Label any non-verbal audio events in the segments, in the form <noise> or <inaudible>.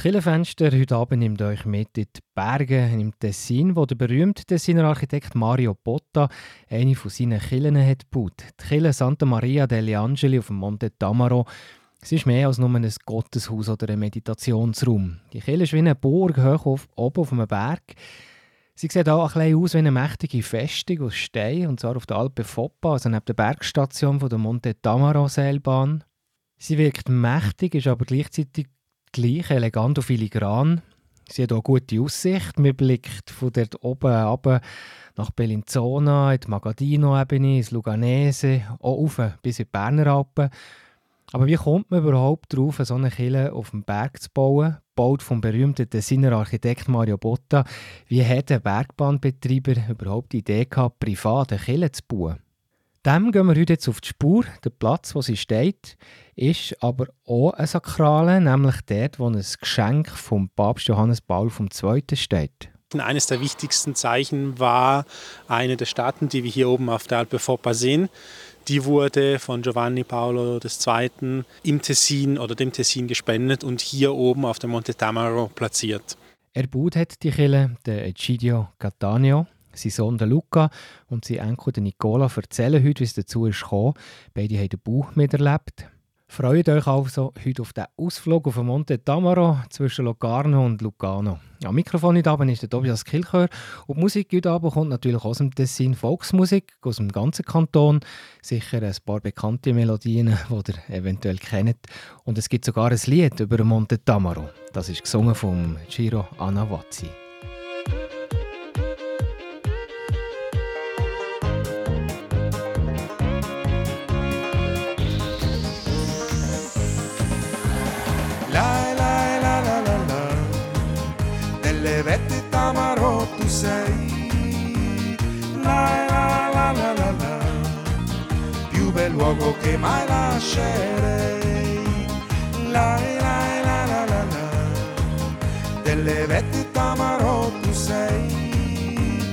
Das Killenfenster heute Abend nimmt euch mit in die Berge im Tessin, wo der berühmte Tessiner Architekt Mario Botta eine von seinen Killen hat gebaut. Die Kille Santa Maria degli Angeli auf dem Monte Tamaro. Es ist mehr als nur ein Gotteshaus oder ein Meditationsraum. Die Kille ist wie eine Burg hoch auf, oben auf einem Berg. Sie sieht auch ein bisschen aus wie eine mächtige Festung aus Stein, und zwar auf der Alpe Foppa, also neben der Bergstation von der Monte Tamaro Seilbahn. Sie wirkt mächtig, ist aber gleichzeitig gleich elegant und filigran. Sie hat auch gute Aussicht. Man blickt von dort oben ab nach Bellinzona, in die Magadino-Ebene, ins Luganese, auch rauf bis in die Berner Alpen. Aber wie kommt man überhaupt darauf, so eine Kille auf dem Berg zu bauen? Gebaut vom berühmten Tessiner Architekt Mario Botta. Wie hat der Bergbahnbetreiber überhaupt die Idee gehabt, privat eine Kille zu bauen? Dem gehen wir heute jetzt auf die Spur. Der Platz, wo sie steht, ist aber auch ein Sakrale, nämlich dort, wo ein Geschenk vom Papst Johannes Paul II. steht. Eines der wichtigsten Zeichen war eine der Staaten, die wir hier oben auf der Alpe Foppa sehen. Die wurde von Giovanni Paolo II. im Tessin oder dem Tessin gespendet und hier oben auf dem Monte Tamaro platziert. Erbaut hat die Kille der Egidio Cattaneo. Sein Sohn der Luca und sein Enkel der Nicola erzählen heute, wie es dazu ist. Beide haben den Bauch miterlebt. Freut euch also heute auf den Ausflug auf den Monte Tamaro zwischen Locarno und Lucano. Am Mikrofon heute Abend ist der Tobias Kilchör und die Musik heute Abend kommt natürlich aus dem Tessin Volksmusik, aus dem ganzen Kanton. Sicher ein paar bekannte Melodien, die ihr eventuell kennt. Und es gibt sogar ein Lied über den Monte Tamaro. Das ist gesungen von Giro Anavazzi. Luogo che mai lascerei. La la la la la la, delle vette tamaro tu sei.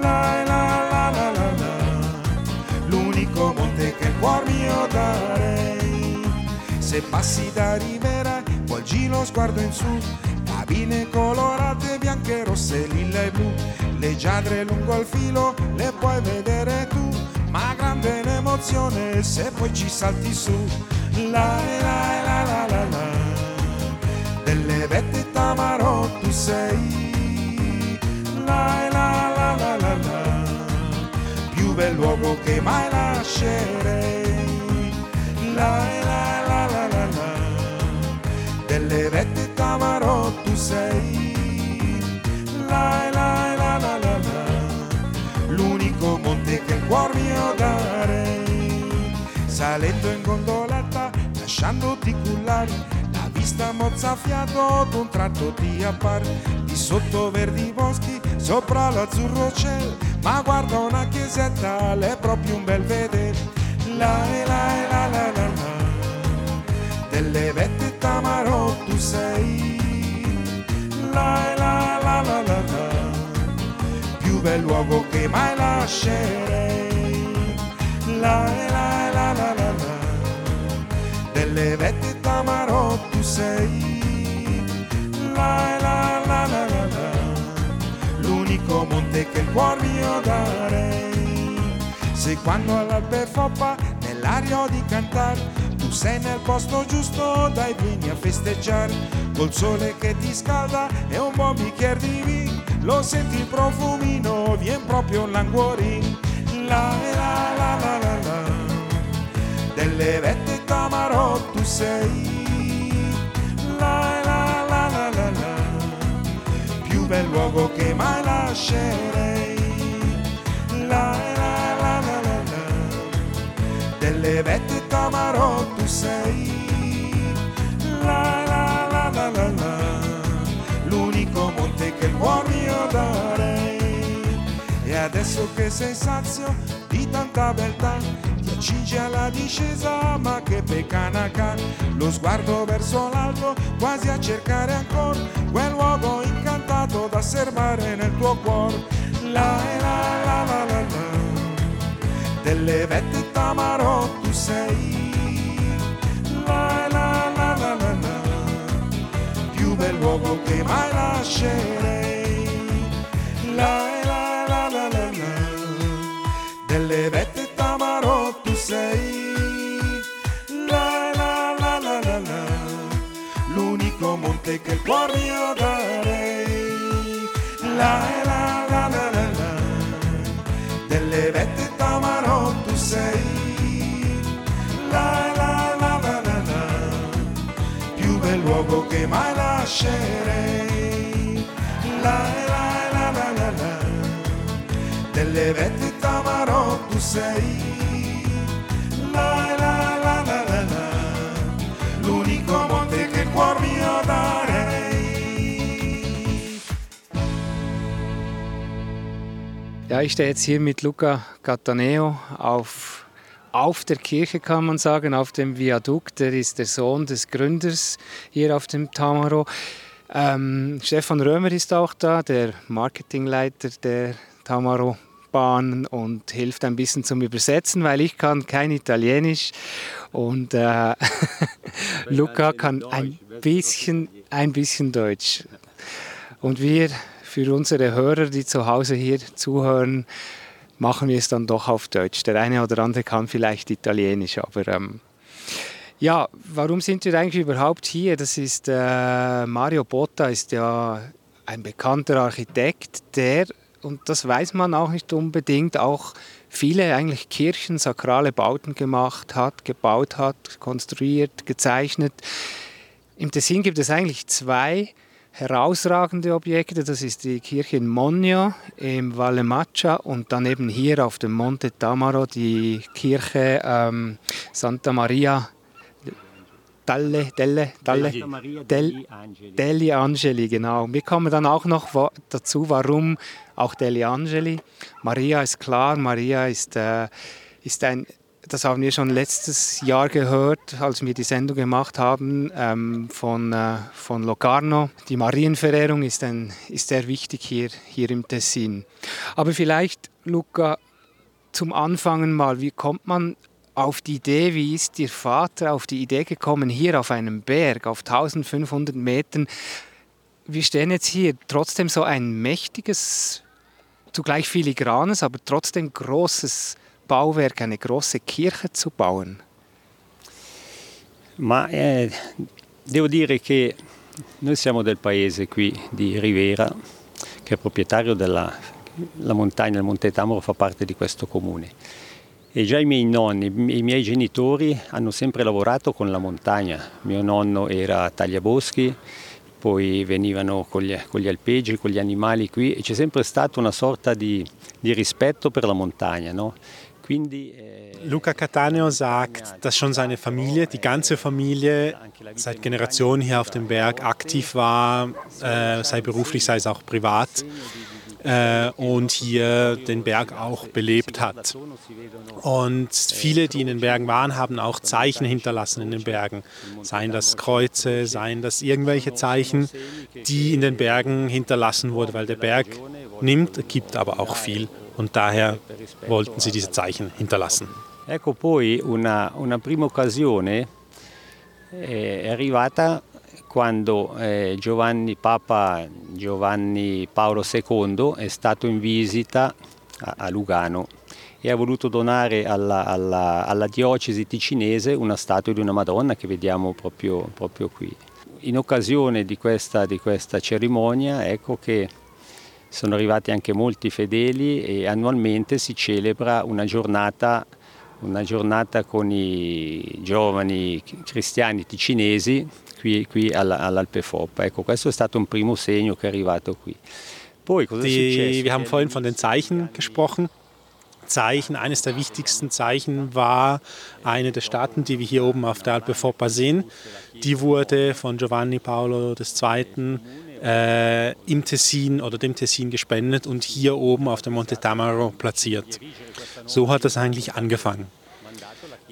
La la la la la la, l'unico monte che il cuore mio darei. Se passi da Rivera, volgi lo sguardo in su, cabine colorate, bianche, rosse, lilla e blu, le giadre lungo il filo, le puoi vedere tu grande l'emozione se poi ci salti su. La la la la la la, delle vette tamaro tu sei. La la la la la la, più bel luogo che mai lascerei. La la la la la la, delle vette tamaro tu sei. La la la la la la, l'unico monte che il cuore mio darei. Salendo in gondoletta, lasciandoti cullare, la vista mozzafiato ad un tratto ti appare. Di sotto verdi boschi, sopra l'azzurro cielo, ma guarda una chiesetta, è proprio un bel vedere. La la la la la la, delle vette tamaro tu sei. La bel luogo che mai lascerei. La la la la la la, delle vette tamaro tu sei. La la la la la la, l'unico monte che il cuore mio darei. Se quando all'alpe foppa nell'aria di cantare, tu sei nel posto giusto, dai vieni a festeggiare, col sole che ti scalda e un buon bicchiere di vino, lo senti il profumino, vien proprio languorin. La la la la la la, delle vette tamaro tu sei. La la la la la la, più bel luogo che mai lascerei. La la la la la la, delle vette tamaro tu sei. La la la la la la, mio darei. E adesso che sei sazio di tanta beltà, ti accingi alla discesa, ma che peccanaca, lo sguardo verso l'alto, quasi a cercare ancora quel luogo incantato da serbare nel tuo cuore. La la la la la la, delle vette tamaro tu sei. La la la la la la, più bel luogo che mai lascerei. La la la la la la, delle vette Tamaro tu sei. La la la la la la, l'unico monte che il cuore mio darei. La la la la la la, delle vette Tamaro tu sei. La la la la la la, più bel luogo che mai lascerei. La la la la la la, delle vette Tamaro tu sei. La la la la la la, l'unico monte che il cuor mio darei. Ja, ich stehe jetzt hier mit Luca Cataneo auf, auf der Kirche, kann man sagen, auf dem Viadukt. Er ist der Sohn des Gründers hier auf dem Tamaro. Ähm, Stefan Römer ist auch da, der Marketingleiter der Tamaro Bahn und hilft ein bisschen zum Übersetzen, weil ich kann kein Italienisch und äh, <laughs> Luca kann ein bisschen, ein bisschen Deutsch. Und wir, für unsere Hörer, die zu Hause hier zuhören, machen wir es dann doch auf Deutsch. Der eine oder andere kann vielleicht Italienisch, aber ähm, ja, warum sind wir eigentlich überhaupt hier? Das ist äh, Mario Botta ist ja ein bekannter Architekt, der und das weiß man auch nicht unbedingt auch viele eigentlich Kirchen, sakrale Bauten gemacht hat, gebaut hat, konstruiert, gezeichnet. Im Tessin gibt es eigentlich zwei herausragende Objekte. Das ist die Kirche in Monio im Valle Maccia und dann eben hier auf dem Monte Tamaro die Kirche ähm, Santa Maria Dalle, Delle, Dalle, Del, Degli Angeli, genau. Wir kommen dann auch noch dazu, warum auch Degli Angeli. Maria ist klar, Maria ist, äh, ist ein, das haben wir schon letztes Jahr gehört, als wir die Sendung gemacht haben ähm, von, äh, von Locarno. Die Marienverehrung ist, ein, ist sehr wichtig hier, hier im Tessin. Aber vielleicht, Luca, zum Anfangen mal, wie kommt man auf die Idee, wie ist Ihr Vater auf die Idee gekommen, hier auf einem Berg, auf 1500 Metern? Wir stehen jetzt hier, trotzdem so ein mächtiges, zugleich filigranes, aber trotzdem großes Bauwerk, eine große Kirche zu bauen. Ma eh, devo dire che noi siamo del paese qui di Rivera, che è proprietario della la montagna, il Monte Tamaro fa parte di questo comune. E già i miei nonni, i miei genitori hanno sempre lavorato con la montagna. Mio nonno era tagliaboschi, poi venivano con gli, con gli alpeggi, con gli animali qui e c'è sempre stata una sorta di, di rispetto per la montagna. No? Quindi, eh, Luca Cattaneo sagt, dass schon seine Familie, die ganze Familie, seit Generationen hier auf dem Berg aktiv war, äh, sei beruflich, sei es auch privat, äh, und hier den Berg auch belebt hat. Und viele, die in den Bergen waren, haben auch Zeichen hinterlassen in den Bergen. Seien das Kreuze, seien das irgendwelche Zeichen, die in den Bergen hinterlassen wurden, weil der Berg nimmt, gibt aber auch viel. Und daher wollten sie diese Zeichen hinterlassen. Ecco poi una, una prima occasione eh, è arrivata quando eh, Giovanni, Papa Giovanni Paolo II è stato in visita a, a Lugano e ha voluto donare alla, alla- alla diocesi ticinese una statua di una Madonna che vediamo proprio, proprio qui. In occasione di questa, di questa cerimonia ecco che sono arrivati anche molti fedeli e annualmente si celebra una giornata, una giornata con i giovani cristiani ticinesi qui, qui alla- all'Alpe Foppa. Ecco, questo è stato un primo segno che è arrivato qui. Poi cosa è Die, successo? wir haben vorhin von den Zeichen gesprochen. Zeichen, eines der wichtigsten Zeichen war eine der Staaten, die wir hier oben auf der Alpe Foppa sehen. Die wurde von Giovanni Paolo II. Äh, im Tessin oder dem Tessin gespendet und hier oben auf dem Monte Tamaro platziert. So hat das eigentlich angefangen.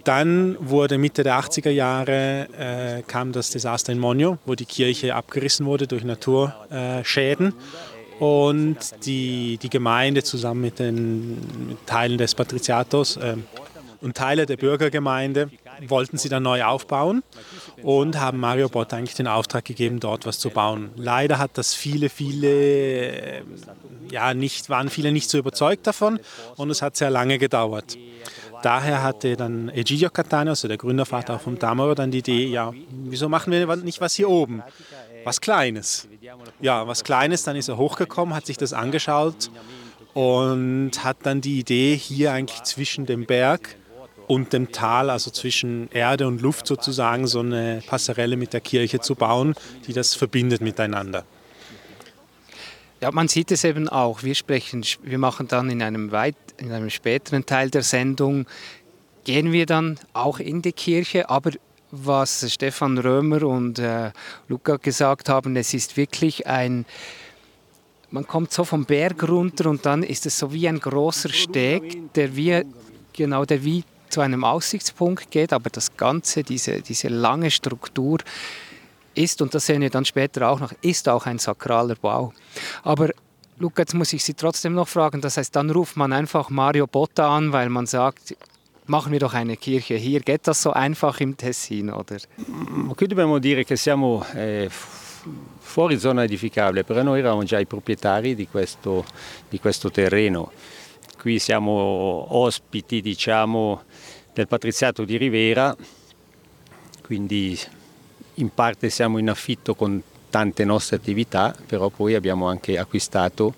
Dann wurde Mitte der 80er Jahre äh, kam das Desaster in Monio, wo die Kirche abgerissen wurde durch Naturschäden. Und die, die Gemeinde zusammen mit den Teilen des Patriziatos ähm, und Teile der Bürgergemeinde wollten sie dann neu aufbauen und haben Mario Bott eigentlich den Auftrag gegeben, dort was zu bauen. Leider hat das viele, viele, ja, nicht, waren viele nicht so überzeugt davon und es hat sehr lange gedauert. Daher hatte dann Egidio Catania, also der Gründervater vom Tamaro, dann die Idee, ja, wieso machen wir nicht was hier oben? Was Kleines. Ja, was Kleines, dann ist er hochgekommen, hat sich das angeschaut und hat dann die Idee, hier eigentlich zwischen dem Berg und dem Tal, also zwischen Erde und Luft sozusagen, so eine Passerelle mit der Kirche zu bauen, die das verbindet miteinander. Ja, man sieht es eben auch. Wir sprechen, wir machen dann in einem, weit, in einem späteren Teil der Sendung, gehen wir dann auch in die Kirche, aber was Stefan Römer und äh, Luca gesagt haben, es ist wirklich ein, man kommt so vom Berg runter und dann ist es so wie ein großer Steg, der wie, genau, der wie zu einem Aussichtspunkt geht, aber das Ganze, diese, diese lange Struktur ist, und das sehen wir dann später auch noch, ist auch ein sakraler Bau. Aber Luca, jetzt muss ich Sie trotzdem noch fragen, das heißt, dann ruft man einfach Mario Botta an, weil man sagt, machen wir doch eine Kirche hier. Geht das so einfach im Tessin, oder? Qui dobbiamo dire che siamo eh, fuori zona edificabile, però noi eravamo già i proprietari di questo, di questo terreno. Qui siamo ospiti, diciamo, del patriziato di Rivera, quindi in parte siamo in affitto con tante nostre attività, però poi abbiamo anche acquistato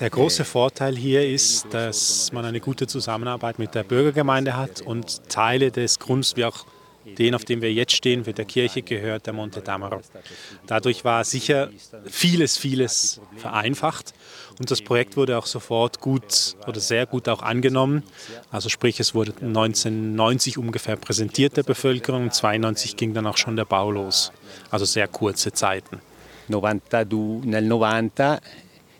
Der große Vorteil hier ist, dass man eine gute Zusammenarbeit mit der Bürgergemeinde hat und Teile des Grunds, wie auch den, auf dem wir jetzt stehen, für der Kirche gehört der Monte Tamaro. Dadurch war sicher vieles, vieles vereinfacht und das Projekt wurde auch sofort gut oder sehr gut auch angenommen. Also sprich, es wurde 1990 ungefähr präsentiert der Bevölkerung und 92 ging dann auch schon der Bau los. Also sehr kurze Zeiten. 92, nel 90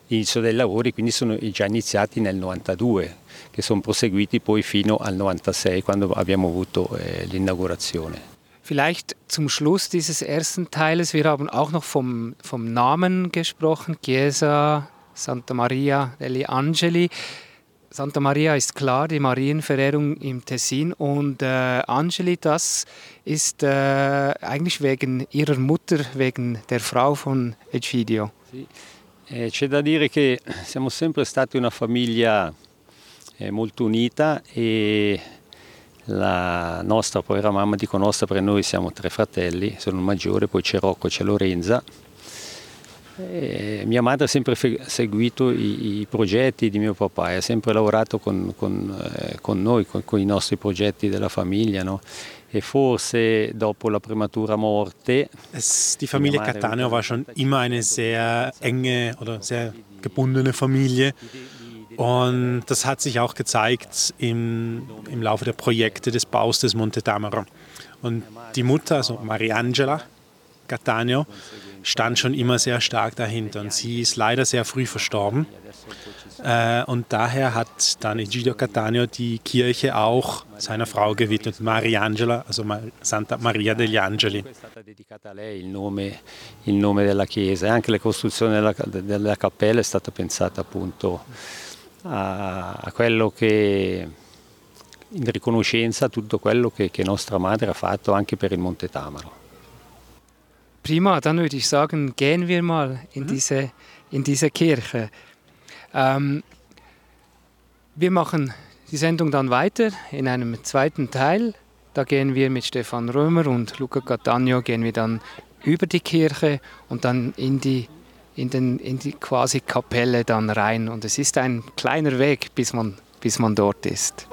l'inizio dei lavori quindi sono già iniziati nel 92 che sono proseguiti poi fino al 96 quando abbiamo avuto eh, l'inaugurazione. Vielleicht zum Schluss dieses ersten Teiles, wir haben auch noch vom, vom Namen gesprochen, Chiesa Santa Maria degli Angeli. Santa Maria ist klar, die Marienverehrung im Tessin und äh, Angeli, das ist äh, eigentlich wegen ihrer Mutter, wegen der Frau von Egidio. Sì. Eh, c'è da dire che siamo sempre stati una famiglia eh, molto unita e la nostra, poi era mamma, dico nostra perché noi siamo tre fratelli, sono il maggiore, poi c'è Rocco, c'è Lorenza. E mia madre ha sempre seguito i, i, progetti di mio papà e ha sempre lavorato con, con, eh, con noi, con, con, i nostri progetti della famiglia. No? E forse dopo la prematura morte. Es, die Familie Cattaneo war schon immer eine sehr enge oder sehr gebundene Familie. Und das hat sich auch gezeigt im, im Laufe der Projekte des Baus des Monte Tamaro. Und die Mutter, also Mariangela Cattaneo, stand schon immer sehr stark dahinter. Und sie ist leider sehr früh verstorben. Äh, und daher hat dann Egidio Cattaneo die Kirche auch seiner Frau gewidmet, Mariangela, also Santa Maria degli Angeli. il nome, il nome della chiesa e anche la costruzione della, della cappella è stata pensata appunto a, a quello che in riconoscenza a tutto quello che, che nostra madre ha fatto anche per il Monte Tamaro. Prima, dann würde ich sagen, gehen wir mal in, mhm. diese, in diese Kirche. Ähm, wir machen die Sendung dann weiter in einem zweiten Teil. Da gehen wir mit Stefan Römer und Luca Cattaneo gehen wir dann über die Kirche und dann in die, in, den, in die quasi Kapelle dann rein. Und es ist ein kleiner Weg, bis man, bis man dort ist.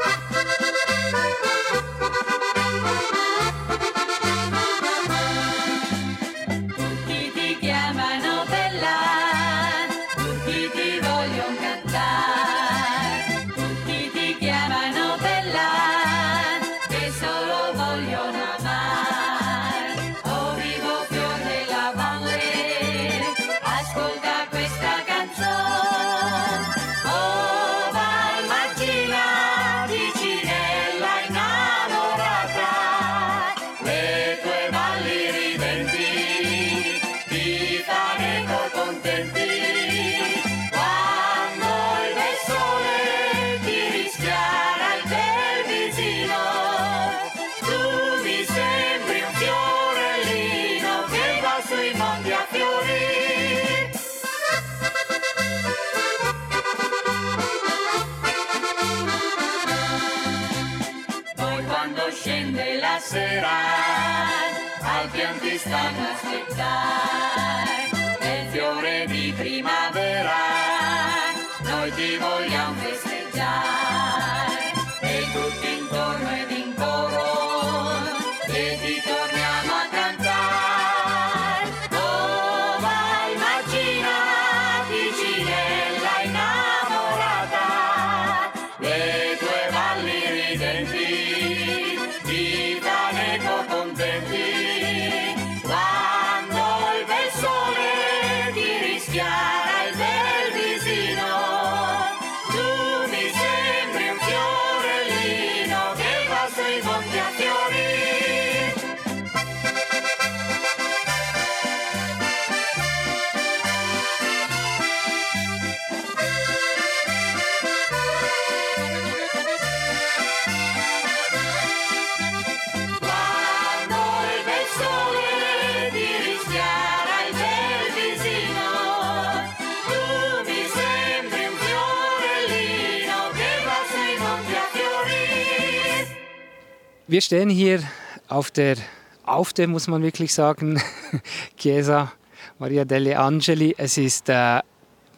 Wir stehen hier auf der, auf der muss man wirklich sagen, <laughs> Chiesa Maria delle Angeli. Es ist, äh,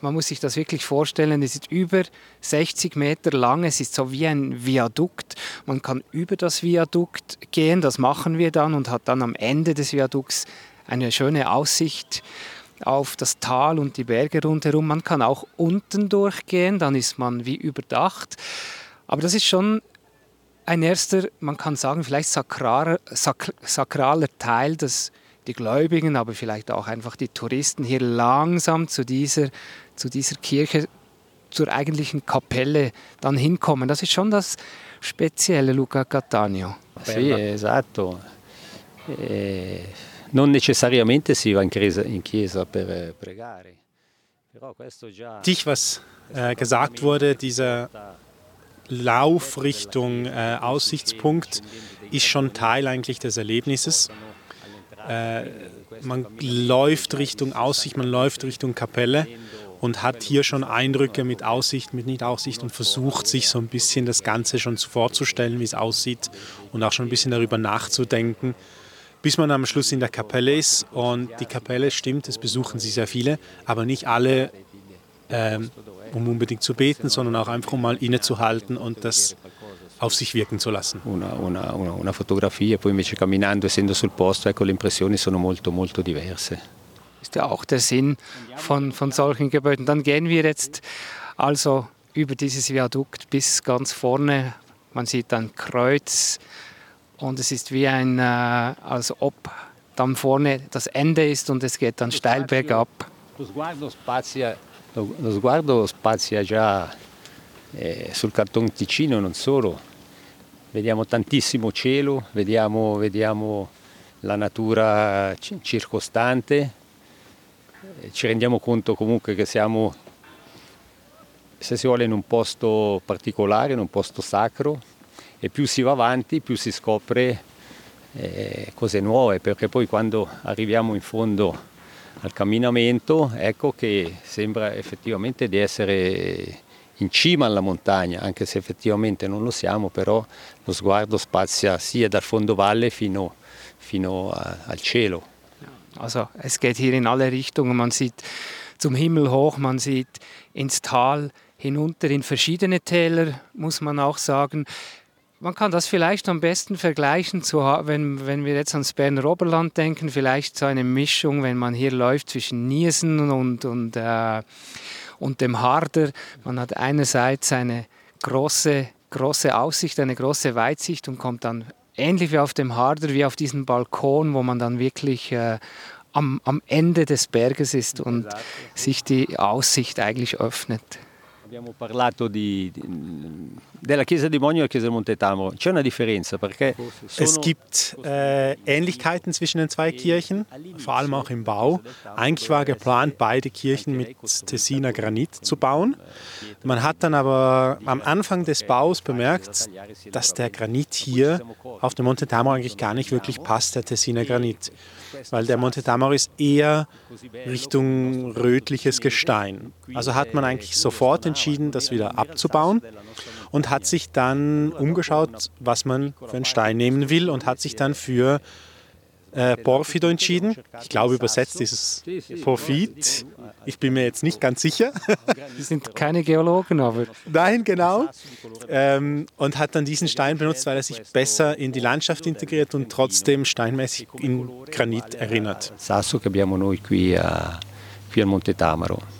man muss sich das wirklich vorstellen, es ist über 60 Meter lang, es ist so wie ein Viadukt. Man kann über das Viadukt gehen, das machen wir dann und hat dann am Ende des Viadukts eine schöne Aussicht auf das Tal und die Berge rundherum. Man kann auch unten durchgehen, dann ist man wie überdacht. Aber das ist schon ein erster, man kann sagen, vielleicht sakraler, sak, sakraler Teil, dass die Gläubigen, aber vielleicht auch einfach die Touristen hier langsam zu dieser, zu dieser Kirche, zur eigentlichen Kapelle dann hinkommen. Das ist schon das Spezielle, Luca Cattaneo. Sì, esatto. Eh, non necessariamente si va in chiesa, in chiesa per eh, pregare. Dich, was äh, gesagt wurde, dieser Lauf Richtung äh, Aussichtspunkt ist schon Teil eigentlich des Erlebnisses. Äh, man läuft Richtung Aussicht, man läuft Richtung Kapelle und hat hier schon Eindrücke mit Aussicht, mit Nicht-Aussicht und versucht sich so ein bisschen das Ganze schon vorzustellen, wie es aussieht und auch schon ein bisschen darüber nachzudenken, bis man am Schluss in der Kapelle ist. Und die Kapelle stimmt, es besuchen sie sehr viele, aber nicht alle ähm, um unbedingt zu beten, sondern auch einfach um mal innezuhalten und das auf sich wirken zu lassen. una, una- una- una fotografia, poi invece camminando, essendo sul posto, ecco, le impressioni sono molto molto diverse. ist ja auch der Sinn von, von solchen Gebäuden. Dann gehen wir jetzt also über dieses Viadukt bis ganz vorne. Man sieht ein Kreuz und es ist wie ein, äh, als ob dann vorne das Ende ist und es geht dann steil bergab. Lo sguardo spazia, lo, lo sguardo spazia già eh, sul carton Ticino, non solo. Vediamo tantissimo cielo, vediamo, vediamo la natura ci- circostante, eh, ci rendiamo conto comunque che siamo, se si vuole, in un posto particolare, in un posto sacro e più si va avanti, più si scopre eh, cose nuove, perché poi quando arriviamo in fondo al camminamento, ecco che sembra effettivamente di essere in cima alla montagna, anche se effettivamente non lo siamo, però lo sguardo spazia sia dal fondovalle fino, fino a- al cielo. Also es geht hier in alle Richtungen. Man sieht zum Himmel hoch, man sieht ins Tal hinunter, in verschiedene Täler, muss man auch sagen. Man kann das vielleicht am besten vergleichen, zu, wenn, wenn wir jetzt ans Berner Oberland denken, vielleicht so eine Mischung, wenn man hier läuft zwischen Niesen und, und, äh, und dem Harder. Man hat einerseits eine große, große Aussicht, eine große Weitsicht und kommt dann ähnlich wie auf dem Harder, wie auf diesem Balkon, wo man dann wirklich äh, am, am Ende des Berges ist und sich die Aussicht eigentlich öffnet. Abbiamo parlato di- della chiesa di Monio e della chiesa di Monte Tamaro. C'è una differenza perché Es gibt äh, Ähnlichkeiten zwischen den zwei Kirchen, vor allem auch im Bau. Eigentlich war geplant, beide Kirchen mit Tessiner Granit zu bauen. Man hat dann aber am Anfang des Baus bemerkt, dass der Granit hier auf dem Monte Tamaro eigentlich gar nicht wirklich passt, der Tessiner Granit. Weil der Monte Tamaro ist eher Richtung rötliches Gestein. Also hat man eigentlich sofort entschieden, das wieder abzubauen und hat sich dann umgeschaut, was man für einen Stein nehmen will und hat sich dann für äh, Porfido entschieden. Ich glaube, übersetzt ist es Porfid. Ich bin mir jetzt nicht ganz sicher. <laughs> Sie sind keine Geologen, aber Nein, genau. Ähm, und hat dann diesen Stein benutzt, weil er sich besser in die Landschaft integriert und trotzdem steinmäßig in Granit erinnert. Sasso che abbiamo noi qui, a, qui al Monte Tamaro.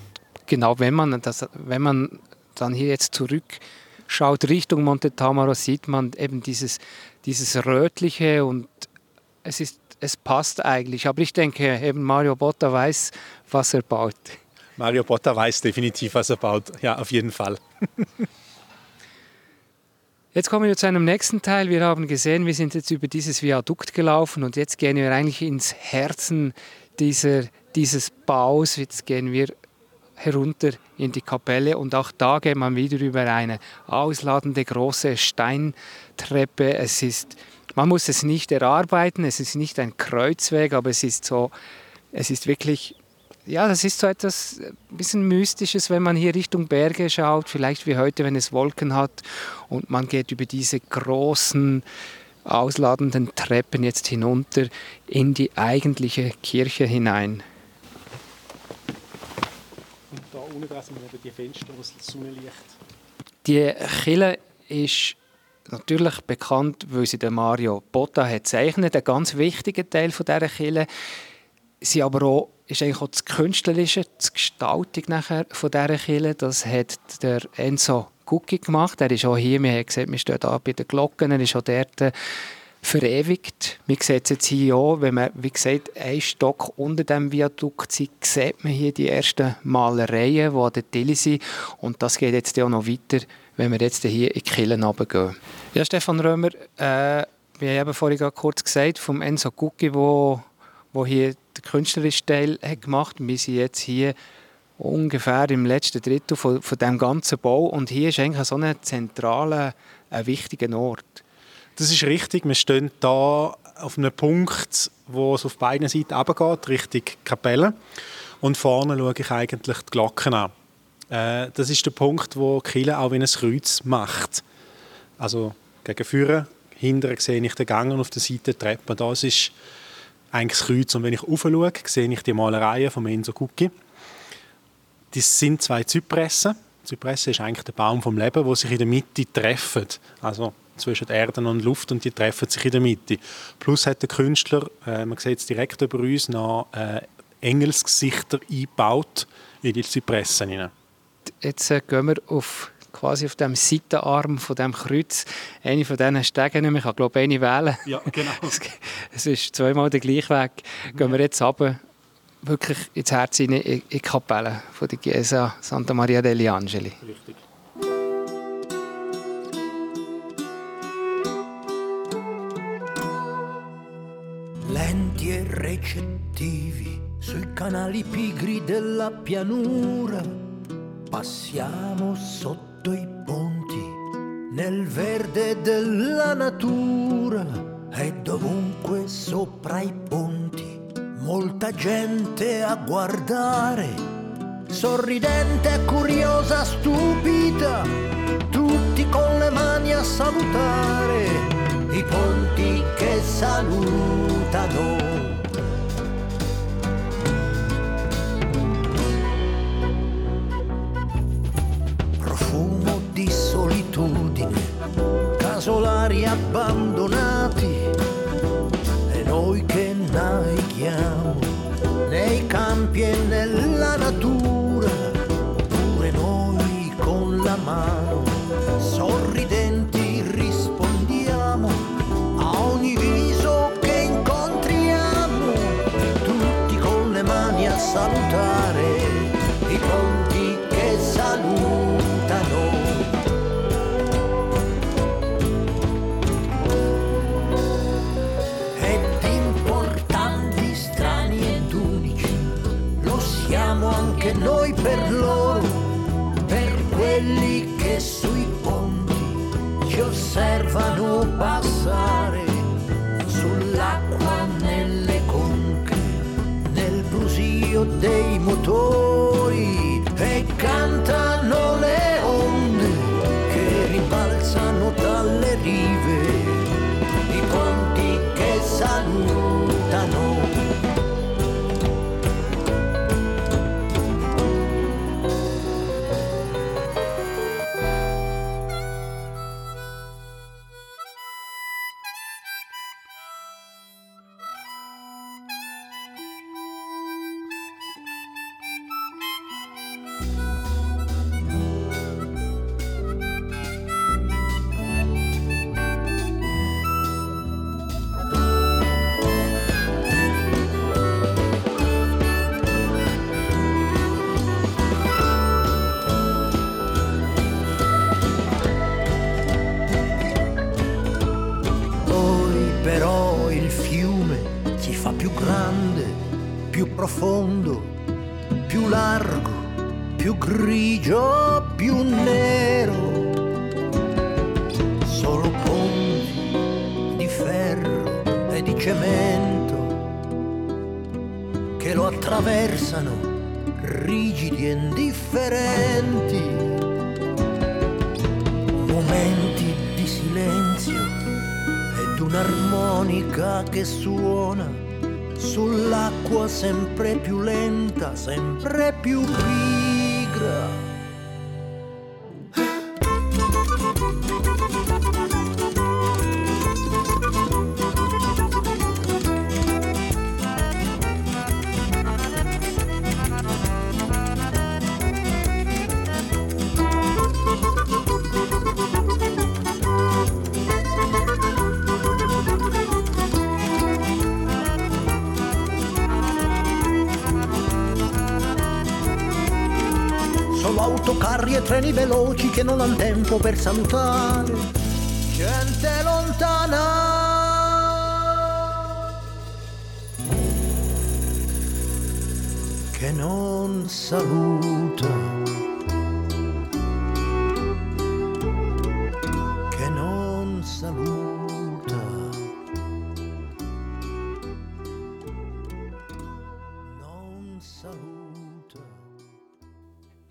Genau, wenn man, das, wenn man dann hier jetzt zurückschaut Richtung Monte Tamaro, sieht man eben dieses, dieses Rötliche und es, ist, es passt eigentlich. Aber ich denke, eben Mario Botta weiß, was er baut. Mario Botta weiß definitiv, was er baut. Ja, auf jeden Fall. <laughs> Jetzt kommen wir zu einem nächsten Teil. Wir haben gesehen, wir sind jetzt über dieses Viadukt gelaufen und jetzt gehen wir eigentlich ins Herzen dieser, dieses Baus. Jetzt gehen wir herunter in die Kapelle und auch da geht man wieder über eine ausladende große Steintreppe. Es ist, man muss es nicht erarbeiten, es ist nicht ein Kreuzweg, aber es ist so, es ist wirklich, ja, das ist so etwas ein bisschen Mystisches, wenn man hier Richtung Berge schaut, vielleicht wie heute, wenn es Wolken hat und man geht über diese großen ausladenden Treppen jetzt hinunter in die eigentliche Kirche hinein. Und da unten dran sind eben die Fenster, wo das Sonnenlicht Die Kille ist natürlich bekannt, weil sie Mario Botta hat zeichnet, ein ganz wichtiger Teil von dieser Kille. Sie aber auch ist eigentlich auch das Künstlerische, die Gestaltung nachher von dieser Kille. Das hat der Enzo Gucci gemacht. Er ist auch hier, wir haben gesehen, wir stehen da bei den Glocken, er ist auch dort äh, verewigt. Wir sehen es jetzt hier auch, wenn man, wie gesagt, einen Stock unter dem Viadukt sieht, sieht man hier die ersten Malereien, die an der Tilly sind. Und das geht jetzt auch noch weiter, wenn wir jetzt hier in die Kille runtergehen. Ja, Stefan Römer, äh, wir haben eben vorhin kurz gesagt, vom Enzo Gucci, wo, wo hier den künstlerischen Teil hat gemacht Wir sind jetzt hier ungefähr im letzten Drittel von, von dem ganzen Bau und hier ist eigentlich so ein zentraler, ein wichtiger Ort. Das ist richtig. Wir stehen da auf einem Punkt, wo es auf beiden Seiten runtergeht, Richtung Kapelle. Und vorne schaue ich eigentlich die Glocken an. Äh, das ist der Punkt, wo Kirche auch wie ein Kreuz macht. Also gegen vorne, hinten sehe ich den Gang und auf der Seite die Treppe. Das ist eigentlich das Kreuz. Und wenn ich raufschaue, sehe ich die Malereien von Enzo Gucci. Das sind zwei Zypressen. Zypresse ist eigentlich der Baum vom Leben, wo sich in der Mitte treffen. Also zwischen Erde und Luft und die treffen sich in der Mitte. Plus hat der Künstler, äh, man sieht es direkt über uns, noch äh, Engelsgesichter eingebaut in die Zypressen. Jetzt äh, gehen wir auf, quasi auf dem Seitenarm von dem Kreuz, eine von diesen Stegen, nehmen. ich kann glaube eine wählen. <laughs> Ja, genau. <laughs> Es- ist zweimal der gleiche Weg. Gehen wir jetzt runter, wirklich ins Herz hinein, in in die Kapelle von der Chiesa Santa Maria degli Angeli. Richtig. Recettivi sui canali pigri della pianura. Passiamo sotto i ponti nel verde della natura e dovunque sopra i ponti molta gente a guardare, sorridente, curiosa, stupida, tutti con le mani a salutare i ponti che salutano. Casolari abbandonati e noi che navighiamo nei campi e nella profondo, più largo, più grigio, più nero. Solo ponti di ferro e di cemento che lo attraversano rigidi e indifferenti. Momenti di silenzio ed un'armonica che suona sull'acqua sempre più lenta, sempre più pigra. Che non hanno tempo per salutare. Gente lontana. Che non saluta.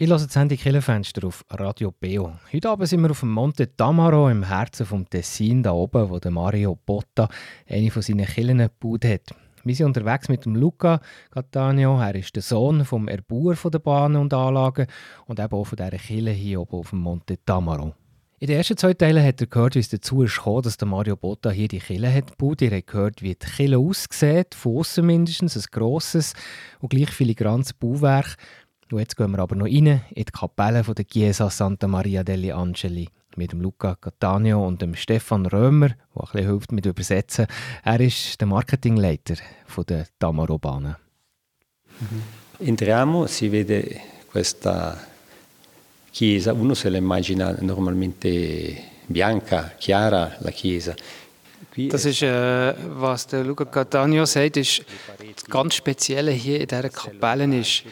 Ich höre die Sendung Killenfenster auf Radio Beo. Heute Abend sind wir auf dem Monte Tamaro im Herzen vom Tessin da oben, wo der Mario Botta eine von seinen Killen gebaut hat. Wir sind unterwegs mit dem Luca Cattaneo. Er ist der Sohn vom Erbauer der Bahnen und Anlagen und eben auch von dieser Kille hier oben auf dem Monte Tamaro. In den ersten zwei Teilen hat er gehört, wie es dazu ist dass der Mario Botta hier die Kille hat gebaut. Ihr habt gehört, wie die Kille aussieht, von mindestens, ein grosses und gleich filigranes Bauwerk. Und jetzt gehen wir aber noch rein in die Kapelle von der Chiesa Santa Maria degli Angeli mit dem Luca Cattaneo und dem Stefan Römer, der ein bisschen hilft mit Übersetzen. Er ist der Marketingleiter von der Tamaro-Bahnen. Entriamo, si vede questa chiesa, uno se la immagina normalmente bianca, chiara la chiesa. Das ist, äh, was der Luca Cattaneo sagt, ist das ganz Spezielle hier in dieser Kapelle ist,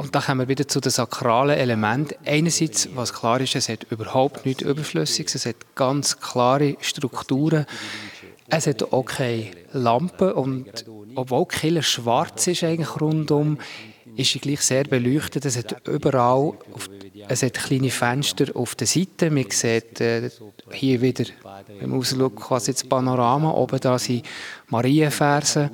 und da kommen wir wieder zu den sakralen Elementen. Einerseits, was klar ist, es hat überhaupt nichts Überflüssiges, es hat ganz klare Strukturen. Es hat auch keine Lampen und obwohl Kirche schwarz ist eigentlich rundum, ist sie gleich sehr beleuchtet. Es hat überall, auf, es hat kleine Fenster auf der Seite. Man sieht äh, hier wieder, man rausschaut, quasi das Panorama. Oben da sind Marienversen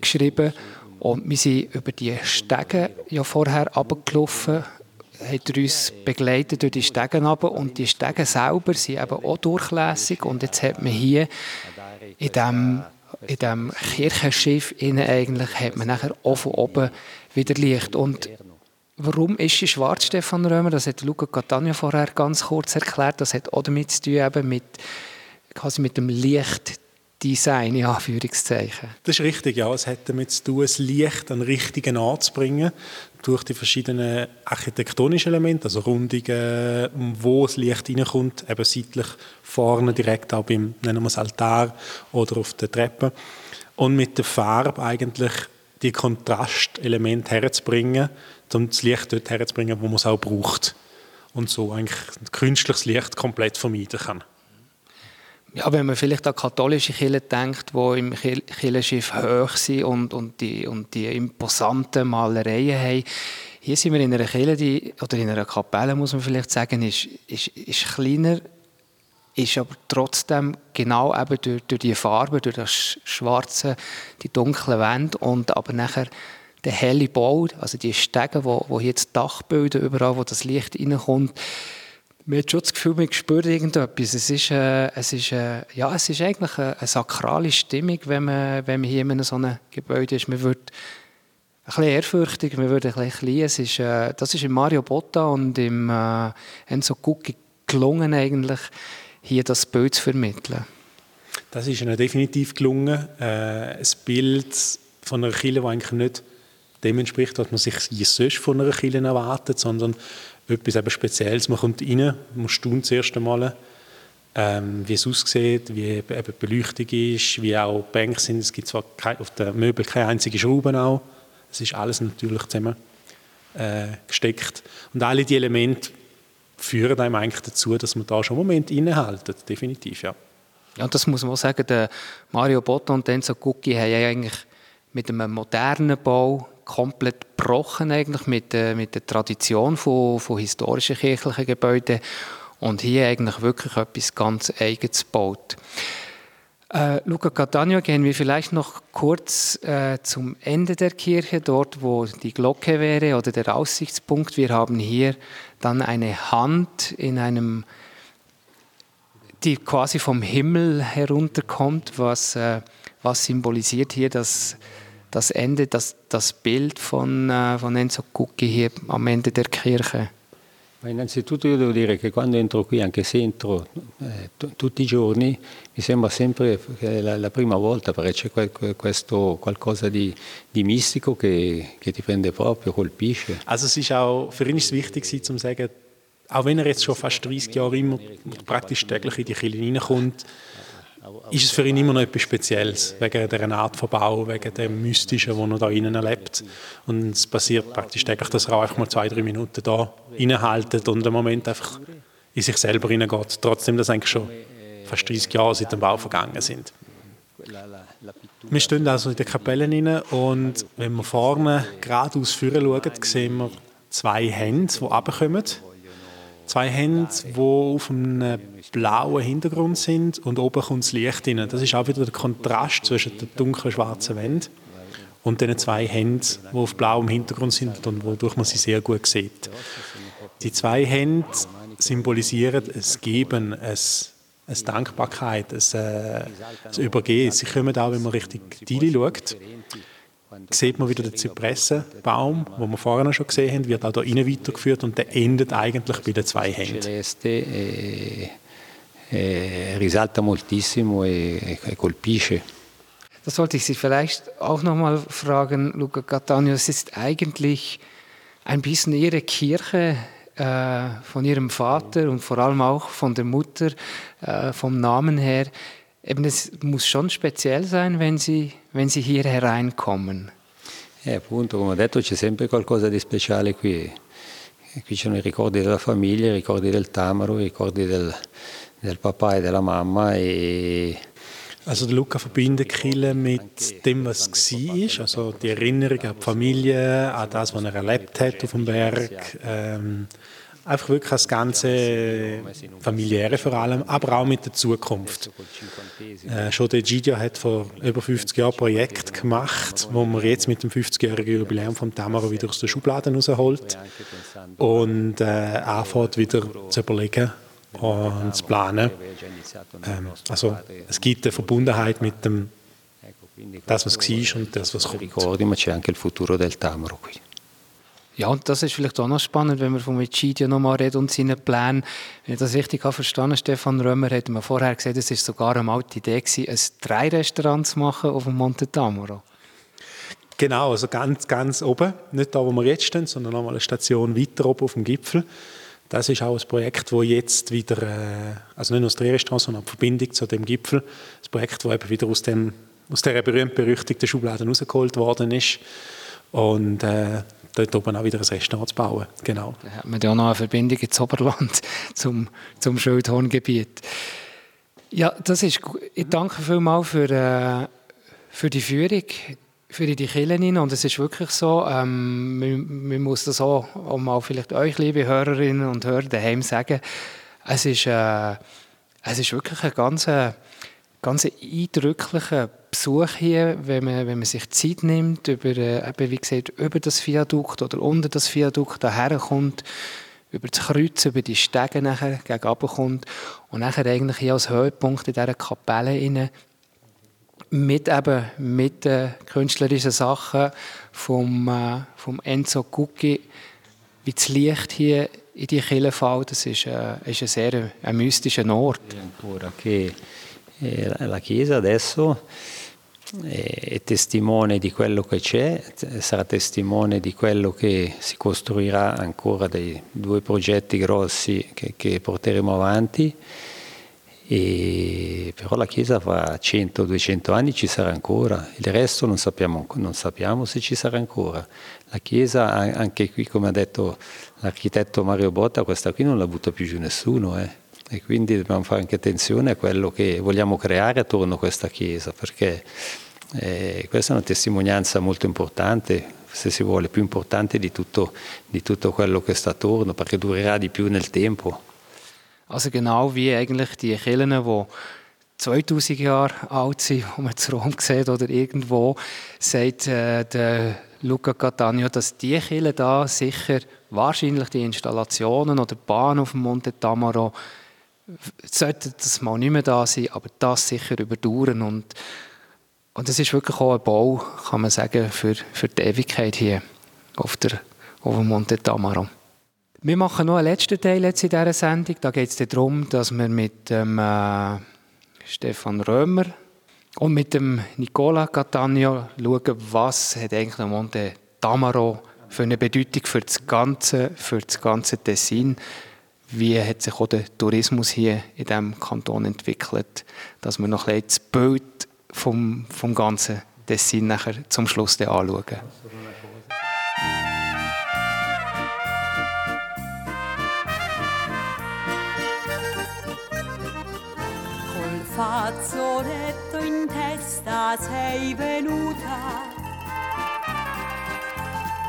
geschrieben. Und wir sind über die Stege ja vorher runtergelaufen, hat uns begleitet durch die Stegen runter. Und die Stegen selber sind eben auch durchlässig. Und jetzt hat man hier in diesem in dem Kirchenschiff innen eigentlich hat man nachher auch von oben wieder Licht. Und warum ist sie schwarz, Stefan Römer? Das hat Luca Catania vorher ganz kurz erklärt. Das hat auch damit zu tun, eben mit, quasi mit dem Lichtdesign, in Anführungszeichen. Das ist richtig, ja. Es hat damit zu tun, das Licht an den richtigen Ort zu bringen, durch die verschiedenen architektonischen Elemente, also Rundungen, wo das Licht reinkommt, eben seitlich vorne direkt auch beim, nennen wir es Altar oder auf der Treppe. Und mit der Farbe eigentlich die Kontrastelemente herzubringen, um das Licht dort herzubringen, wo man es auch braucht. Und so eigentlich künstliches Licht komplett vermeiden kann. Ja, wenn man vielleicht an katholische Kirchen denkt, die im Kir- Kirchenschiff hoch sind und, und, die, und die imposanten Malereien haben. Hier sind wir in einer Kirche, die, oder in einer Kapelle, muss man vielleicht sagen, ist, ist, ist kleiner, ist aber trotzdem genau eben durch, durch die Farbe, durch das Sch- Schwarze, die dunklen Wände und aber nachher der helle Bau, also die Stege, wo, wo hier das Dach bilden, überall, wo das Licht reinkommt, man hat schon das Gefühl, man spürt irgendetwas. Es ist, äh, es ist, äh, ja, es ist eigentlich eine, eine sakrale Stimmung, wenn man, wenn man hier in so einem Gebäude ist. Man wird ein bisschen ehrfürchtig, man wird ein bisschen klein. Es ist, äh, das ist im Mario Botta und im äh, Enzo Gucci gelungen, eigentlich, hier das Bild zu vermitteln. Das ist ihnen definitiv gelungen. Äh, ein Bild von einer Kirche, die eigentlich nicht dem entspricht, was man sich sonst von einer Kirche erwartet, sondern etwas eben Spezielles. Man kommt rein, man staunt das erste Mal, ähm, wie es aussieht, wie eben die Beleuchtung ist, wie auch die Bänke sind. Es gibt zwar kein, auf den Möbeln keine einzige Schraube auch. Es ist alles natürlich zusammen äh, gesteckt. Und alle die Elemente führen einem eigentlich dazu, dass man da schon einen Moment innehalten, definitiv, ja. Ja, das muss man auch sagen, der Mario Botta und Enzo Gucci haben ja eigentlich mit einem modernen Bau komplett gebrochen eigentlich mit, äh, mit der Tradition von, von historischen kirchlichen Gebäuden und hier eigentlich wirklich etwas ganz Eigenes gebaut. Äh, Luca Catania, gehen wir vielleicht noch kurz äh, zum Ende der Kirche, dort wo die Glocke wäre oder der Aussichtspunkt. Wir haben hier dann eine Hand in einem, die quasi vom Himmel herunterkommt, was, äh, was symbolisiert hier das, das Ende, das, das Bild von, äh, von Enzo Cucchi hier am Ende der Kirche. Ma innanzitutto io devo dire che quando entro qui, anche se entro eh, tutti i giorni, mi sembra sempre che è la, la prima volta perché c'è que- questo qualcosa di, di mistico che, che ti prende proprio, colpisce. Also es ist auch, für ihn ist es wichtig zu sagen, auch wenn er jetzt schon fast 30 Jahre immer praktisch täglich in die Kirche reinkommt, ist es für ihn immer noch etwas Spezielles, wegen dieser Art von Bau, wegen dem Mystischen, das er da innen erlebt. Und es passiert praktisch täglich, dass er auch einfach mal zwei, drei Minuten da reinhaltet und einen Moment einfach in sich selber hineingeht, trotzdem, dass eigentlich schon fast 30 Jahre seit dem Bau vergangen sind. Wir stehen also in der Kapelle rein und wenn wir vorne geradeaus vorne schauen, sehen wir zwei Hände, die runterkommen. Zwei Hände, die auf einem blauen Hintergrund sind und oben kommt das Licht rein. Das ist auch wieder der Kontrast zwischen der dunklen schwarzen Wand und den zwei Händen, die auf blauem Hintergrund sind und wodurch man sie sehr gut sieht. Die zwei Hände symbolisieren es Geben, es eine Dankbarkeit, ein, äh, ein Übergehen. Sie kommen auch, wenn man Richtung Dili schaut, sieht man wieder den Zypressenbaum, den wir vorher schon gesehen haben, wird auch da rein weitergeführt und der endet eigentlich bei den zwei Händen. Eh, eh, risalta moltissimo e, e colpisce. Das sollte ich Sie vielleicht auch noch mal fragen, Luca Cattaneo. Es ist eigentlich ein bisschen Ihre Kirche äh, von Ihrem Vater und vor allem auch von der Mutter, äh, vom Namen her. Eben, es muss schon speziell sein, wenn Sie, wenn Sie hier hereinkommen. E appunto, come ho detto, c'è sempre qualcosa di speciale qui. Qui ci sono i ricordi della famiglia, i ricordi del Tamaro, i ricordi del, del papà e della mamma e Also der Luca verbindet Kille mit dem, was war, also die Erinnerung an die Familie, an das, was er erlebt hat auf dem Berg. Ähm, einfach wirklich das ganze Familiäre vor allem, aber auch mit der Zukunft. Äh, schon der Gidio hat vor über 50 Jahren ein Projekt gemacht, wo man jetzt mit dem 50-jährigen Jubiläum vom Tamaro wieder aus der Schublade rausholt und äh, anfängt wieder zu überlegen und zu planen. Ähm, also es gibt eine Verbundenheit mit dem, das, was war und das, was kommt. ricordi, ma c'è anche il futuro del Tamaro qui. Ja, und das ist vielleicht auch noch spannend, wenn wir von Egidio nochmal reden und seinen Plänen. Wenn ich das richtig habe verstanden, Stefan Römer hat mir vorher gesagt, es ist sogar eine alte Idee gewesen, ein Drei-Restaurant zu machen auf dem Monte Tamaro. Genau, also ganz, ganz oben, nicht da, wo wir jetzt stehen, sondern nochmal eine Station weiter oben auf dem Gipfel. Das ist auch ein Projekt, wo jetzt wieder, äh, also nicht nur das Drehrestaurant, sondern die Verbindung zu dem Gipfel, das Projekt, wo eben wieder aus, dem, aus dieser berühmt-berüchtigten Schublade rausgeholt worden ist und äh, dort oben auch wieder ein Restaurant zu bauen. Genau. Da hat man ja auch noch eine Verbindung ins Oberland <laughs> zum, zum Schildhorngebiet. Ja, das ist gut. Ich danke vielmals für, äh, für die Führung, für die Kirchen. Und es ist wirklich so, ähm, man, man muss das auch, auch mal vielleicht euch, liebe Hörerinnen und Hörer, daheim sagen. Es ist, äh, es ist wirklich ein ganz, äh, ganz eindrücklicher Besuch hier, wenn man, wenn man sich Zeit nimmt, über, äh, eben, wie gesagt, über das Viadukt oder unter das Viadukt daherkommt, über das Kreuz, über die Stege nachher gegen kommt und nachher eigentlich hier als Höhepunkt in dieser Kapelle rein, mit eben mit den künstlerischen Sachen vom, äh, vom Enzo Gucci, wie das Licht hier in die Kirche fällt, das ist, äh, ist ein sehr ein mystischer Ort. eh, la Chiesa adesso è, testimone di quello che c'è, sarà testimone di quello che si costruirà ancora dei due progetti grossi che, che porteremo avanti E, però la chiesa fra 100-200 anni ci sarà ancora, il resto non sappiamo, non sappiamo se ci sarà ancora. La chiesa, anche qui come ha detto l'architetto Mario Botta, questa qui non la butta più giù nessuno. Eh. E quindi dobbiamo fare anche attenzione a quello che vogliamo creare attorno a questa chiesa, perché eh, questa è una testimonianza molto importante, se si vuole, più importante di tutto, di tutto quello che sta attorno, perché durerà di più nel tempo. Also genau wie eigentlich die Kirchen, die 2000 Jahre alt sind, die man zu Rom sieht oder irgendwo, sagt äh, der Luca Catania, dass die Kirchen da sicher wahrscheinlich die Installationen oder Bahn auf dem Monte Tamaro sollte das mal nicht mehr da sein, aber das sicher überdauern und und es ist wirklich auch ein Bau, kann man sagen, für, für die Ewigkeit hier auf, der, auf dem Monte Tamaro. Wir machen noch einen letzten Teil jetzt in dieser Sendung. Da geht es darum, dass wir mit dem äh, Stefan Römer und mit dem Nicola Catania schauen, was hat eigentlich der Monte Tamaro für eine Bedeutung für das ganze, für das ganze Tessin. Wie hat sich auch der Tourismus hier in diesem Kanton entwickelt, dass wir noch ein bisschen das Bild vom, vom ganzen Tessin nachher zum Schluss anschauen. Fazzoletto in testa sei venuta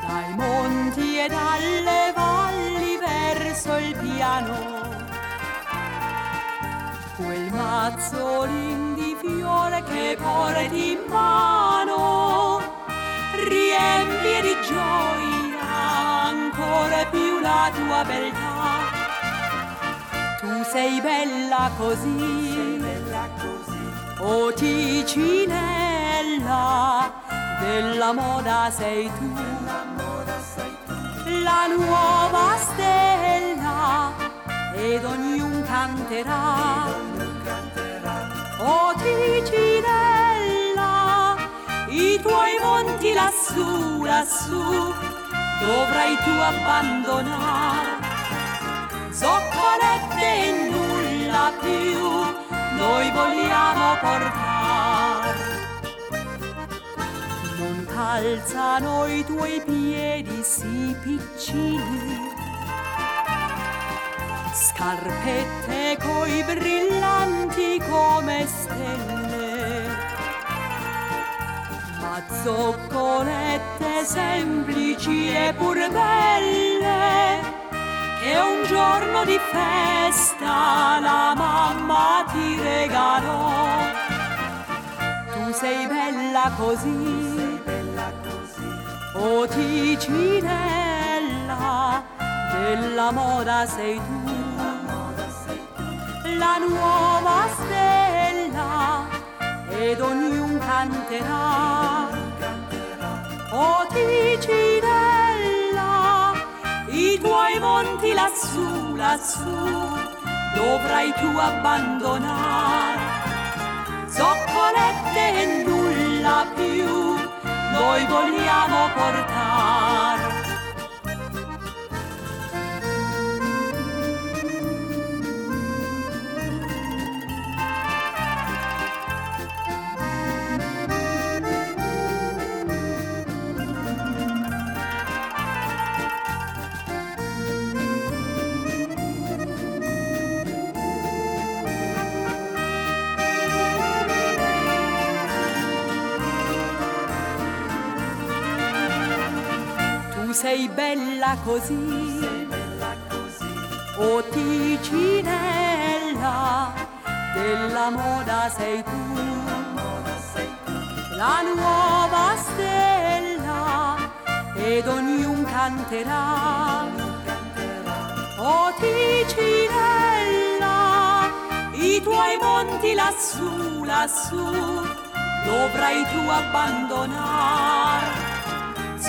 dai monti e dalle valli verso il piano. Quel mazzolin di fiore che porti in mano riempie di gioia ancora più la tua beltà. Tu sei bella così, o Ticinella, della moda sei tu, la nuova stella, ed ognuno canterà. O Ticinella, i tuoi monti lassù, lassù, dovrai tu abbandonare zoccolette e nulla più noi vogliamo portare. Non calzano i tuoi piedi sì piccini, scarpette coi brillanti come stelle, ma zoccolette semplici e pur belle che un giorno di festa la mamma ti regalò. Tu sei bella così, o Ticinella, della moda sei tu, la nuova stella, ed ognuno canterà. O Ticinella, i tuoi monti lassù, lassù, dovrai tu abbandonare. Zoccolette e nulla più, noi vogliamo portare. Sei bella così, o Ticinella, della moda sei tu, la nuova stella, ed ognuno canterà. O Ticinella, i tuoi monti lassù, lassù, dovrai tu abbandonare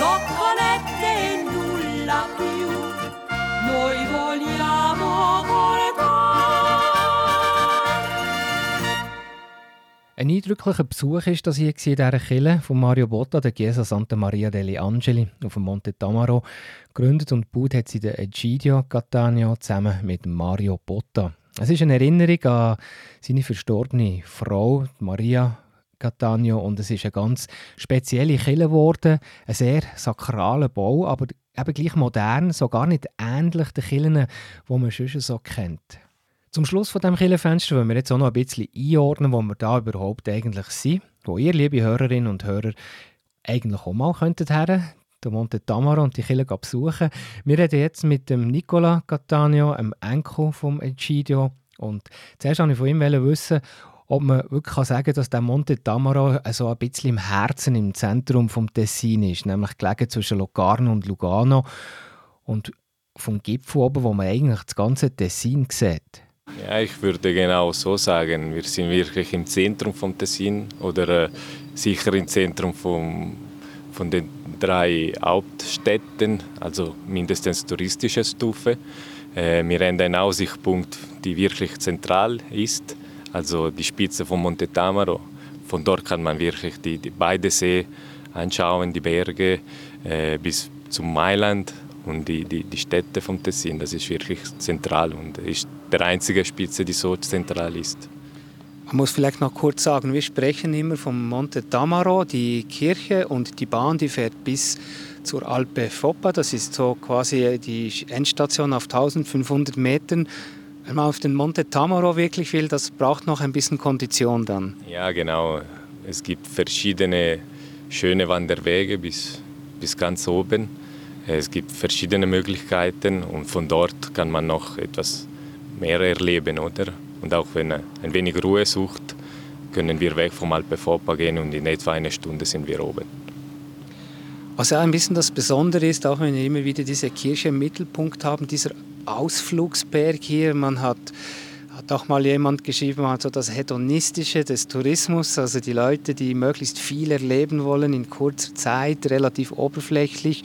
zoccolette e nulla più noi vogliamo portare. Ein eindrücklicher Besuch ist das hier in dieser Kille von Mario Botta, der Chiesa Santa Maria degli Angeli auf dem Monte Tamaro. Gegründet und gebaut hat sie der Egidio Catania zusammen mit Mario Botta. Es ist eine Erinnerung an seine verstorbene Frau, Maria Catania, und es ist eine ganz spezielle Kille geworden, ein sehr sakraler Bau, aber eben gleich modern, so gar nicht ähnlich den Killen, die man schon so kennt. Zum Schluss von dem Killenfenster wollen wir jetzt auch noch ein bisschen einordnen, wo wir da überhaupt eigentlich sind, wo ihr, liebe Hörerinnen und Hörer, eigentlich auch mal könntet her, den Monte Tamaro und die Kille besuchen. Wir reden jetzt mit dem Nicola Cattaneo, einem Enkel vom Egidio. Und zuerst wollte ich von ihm wissen, ob man wirklich sagen kann, dass der Monte Tamaro so ein bisschen im Herzen, im Zentrum vom Tessin ist, nämlich gelegen zwischen Locarno und Lugano und vom Gipfel oben, wo man eigentlich das ganze Tessin sieht. Ja, ich würde genau so sagen. Wir sind wirklich im Zentrum vom Tessin oder äh, sicher im Zentrum vom, von den drei Hauptstädten, also mindestens touristischer Stufe. Äh, wir haben einen Aussichtspunkt, der wirklich zentral ist, also die Spitze von Monte Tamaro. Von dort kann man wirklich die, die beide See anschauen, die Berge äh, bis zum Mailand und die, die, die Städte vom Tessin. Das ist wirklich zentral und ist der einzige Spitze, die so zentral ist. Man muss vielleicht noch kurz sagen, wir sprechen immer vom Monte Tamaro, die Kirche und die Bahn, die fährt bis zur Alpe Foppa. Das ist so quasi die Endstation auf 1500 Metern. Wenn man auf den Monte Tamaro wirklich will, das braucht noch ein bisschen Kondition dann. Ja, genau. Es gibt verschiedene schöne Wanderwege bis, bis ganz oben. Es gibt verschiedene Möglichkeiten und von dort kann man noch etwas mehr erleben, oder? Und auch wenn man ein wenig Ruhe sucht, können wir weg vom Alpe Foppa gehen und in etwa eine Stunde sind wir oben. Was ja ein bisschen das Besondere ist, auch wenn wir immer wieder diese Kirche im Mittelpunkt haben, dieser Ausflugsberg hier, man hat hat auch mal jemand geschrieben, also das Hedonistische des Tourismus, also die Leute, die möglichst viel erleben wollen in kurzer Zeit, relativ oberflächlich,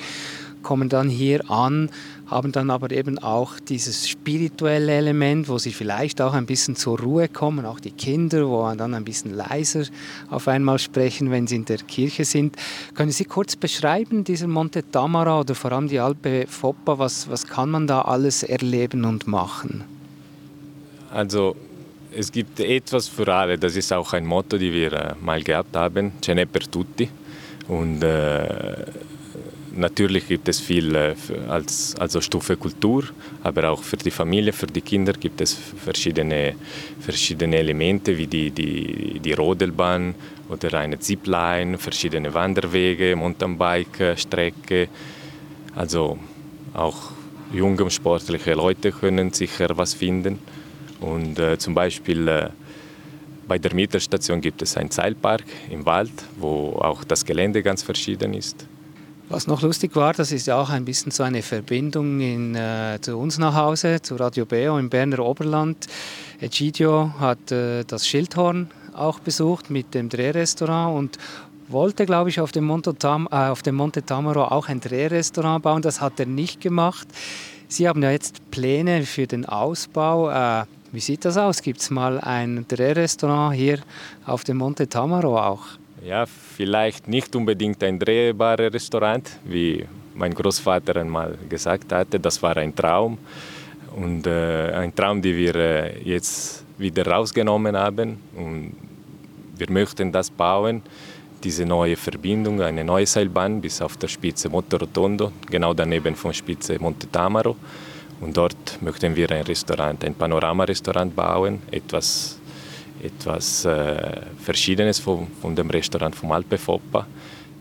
kommen dann hier an, haben dann aber eben auch dieses spirituelle Element, wo sie vielleicht auch ein bisschen zur Ruhe kommen, auch die Kinder, wo dann ein bisschen leiser auf einmal sprechen, wenn sie in der Kirche sind. Können Sie kurz beschreiben, dieser Monte Tamara oder vor allem die Alpe Foppa, was, was kann man da alles erleben und machen? Also es gibt etwas für alle, das ist auch ein Motto, das wir äh, mal gehabt haben, Ce n'è per tutti. Und äh, natürlich gibt es viel äh, als also Stufe Kultur, aber auch für die Familie, für die Kinder gibt es verschiedene, verschiedene Elemente wie die, die, die Rodelbahn oder eine Zipline, verschiedene Wanderwege, Mountainbike-Strecke. Also auch junge und sportliche Leute können sicher was finden. Und äh, zum Beispiel äh, bei der Mittelstation gibt es einen Seilpark im Wald, wo auch das Gelände ganz verschieden ist. Was noch lustig war, das ist ja auch ein bisschen so eine Verbindung in, äh, zu uns nach Hause, zu Radio Beo im Berner Oberland. Egidio hat äh, das Schildhorn auch besucht mit dem Drehrestaurant und wollte, glaube ich, auf dem, Monte Tam, äh, auf dem Monte Tamaro auch ein Drehrestaurant bauen. Das hat er nicht gemacht. Sie haben ja jetzt Pläne für den Ausbau. Äh, wie sieht das aus? Gibt es mal ein Drehrestaurant hier auf dem Monte Tamaro auch? Ja, vielleicht nicht unbedingt ein drehbares Restaurant, wie mein Großvater einmal gesagt hatte. Das war ein Traum. Und äh, ein Traum, den wir äh, jetzt wieder rausgenommen haben. Und wir möchten das bauen, diese neue Verbindung, eine neue Seilbahn bis auf der Spitze Monte Rotondo, genau daneben von Spitze Monte Tamaro. Und dort möchten wir ein Restaurant, ein Panoramarestaurant bauen, etwas, etwas äh, Verschiedenes von, von dem Restaurant vom Alpe Foppa,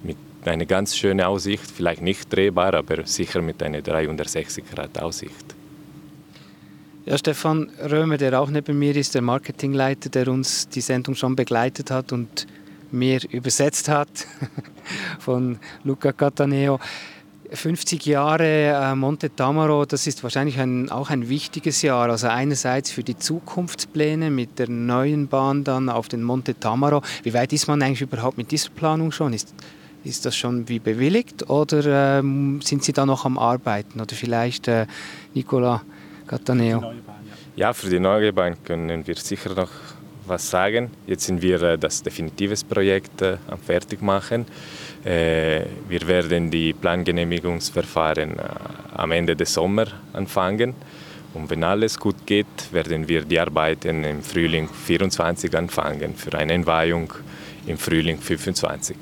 mit einer ganz schönen Aussicht, vielleicht nicht drehbar, aber sicher mit einer 360 Grad Aussicht. Ja, Stefan Römer, der auch neben mir ist, der Marketingleiter, der uns die Sendung schon begleitet hat und mir übersetzt hat <laughs> von Luca Cataneo. 50 Jahre äh, Monte Tamaro, das ist wahrscheinlich ein, auch ein wichtiges Jahr. Also einerseits für die Zukunftspläne mit der neuen Bahn dann auf den Monte Tamaro. Wie weit ist man eigentlich überhaupt mit dieser Planung schon? Ist, ist das schon wie bewilligt oder ähm, sind Sie da noch am Arbeiten? Oder vielleicht äh, Nicola Cataneo? Ja, für die neue Bahn können wir sicher noch was sagen. Jetzt sind wir äh, das definitive Projekt äh, am Fertigmachen. Äh, wir werden die Plangenehmigungsverfahren am Ende des Sommers anfangen Und wenn alles gut geht, werden wir die Arbeiten im Frühling 24 anfangen für eine Entweihung im Frühling 25.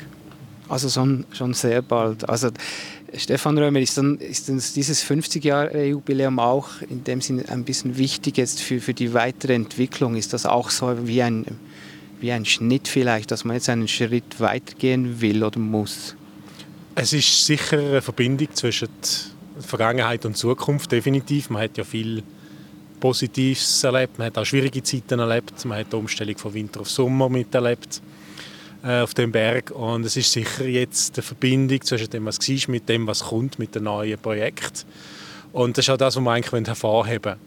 Also schon, schon sehr bald. Also Stefan Römer, ist, dann, ist dann dieses 50-Jahre-Jubiläum auch in dem Sinne ein bisschen wichtig jetzt für, für die weitere Entwicklung? Ist das auch so wie ein, wie ein Schnitt vielleicht, dass man jetzt einen Schritt weitergehen will oder muss? Es ist sicher eine Verbindung zwischen Vergangenheit und Zukunft, definitiv. Man hat ja viel Positives erlebt, man hat auch schwierige Zeiten erlebt, man hat die Umstellung von Winter auf Sommer miterlebt äh, auf dem Berg und es ist sicher jetzt eine Verbindung zwischen dem, was war, mit dem, was kommt, mit dem neuen Projekt. Und das ist auch das, was wir eigentlich hervorheben wollen.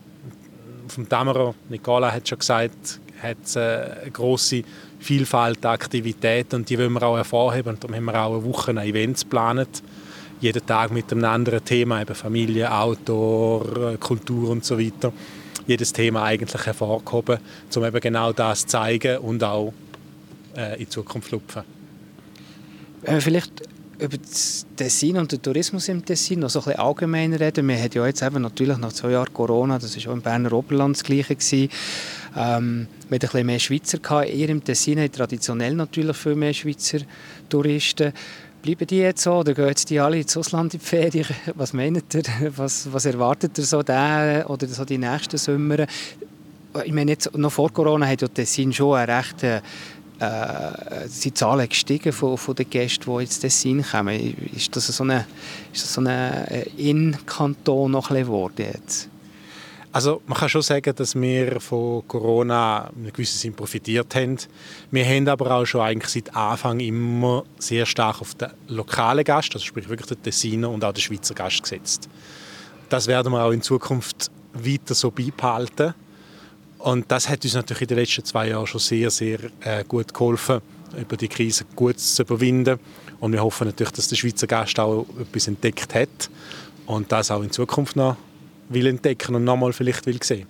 Auf dem Dämmerer, Nicola hat schon gesagt, hat es eine grosse Vielfalt an Aktivitäten und die wollen wir auch hervorheben. Und darum haben wir auch eine Woche Events geplant. Jeden Tag mit einem anderen Thema, eben Familie, Outdoor, Kultur und so weiter. Jedes Thema eigentlich hervorgehoben, um eben genau das zu zeigen und auch äh, in Zukunft lupfen. Wir vielleicht über das Tessin und den Tourismus im Tessin noch so ein bisschen allgemein reden. Wir hatten ja jetzt eben natürlich nach zwei Jahren Corona, das war auch im Berner Oberland das Gleiche. Gewesen. Ähm, hatten ein mehr Schweizer. Gehabt. Ihr im Tessin habt traditionell natürlich viel mehr Schweizer Touristen. Bleiben die jetzt so oder gehen jetzt die alle ins Ausland in die Ferien? <laughs> Was meint ihr? Was, was erwartet ihr so den, oder so die nächsten Sommer? Ich meine, jetzt, noch vor Corona hat ja Tessin schon eine rechte äh, sind die Zahlen gestiegen von, von den Gästen, die jetzt Tessin kommen. Ist das so ein so In-Kanton noch geworden jetzt? Also man kann schon sagen, dass wir von Corona in gewissem Sinn profitiert haben. Wir haben aber auch schon eigentlich seit Anfang immer sehr stark auf den lokalen Gast, also sprich wirklich den Tessiner und auch den Schweizer Gast gesetzt. Das werden wir auch in Zukunft weiter so beibehalten. Und das hat uns natürlich in den letzten zwei Jahren schon sehr, sehr äh, gut geholfen, über die Krise gut zu überwinden. Und wir hoffen natürlich, dass der Schweizer Gast auch etwas entdeckt hat und das auch in Zukunft noch will entdecken und nochmal vielleicht will sehen.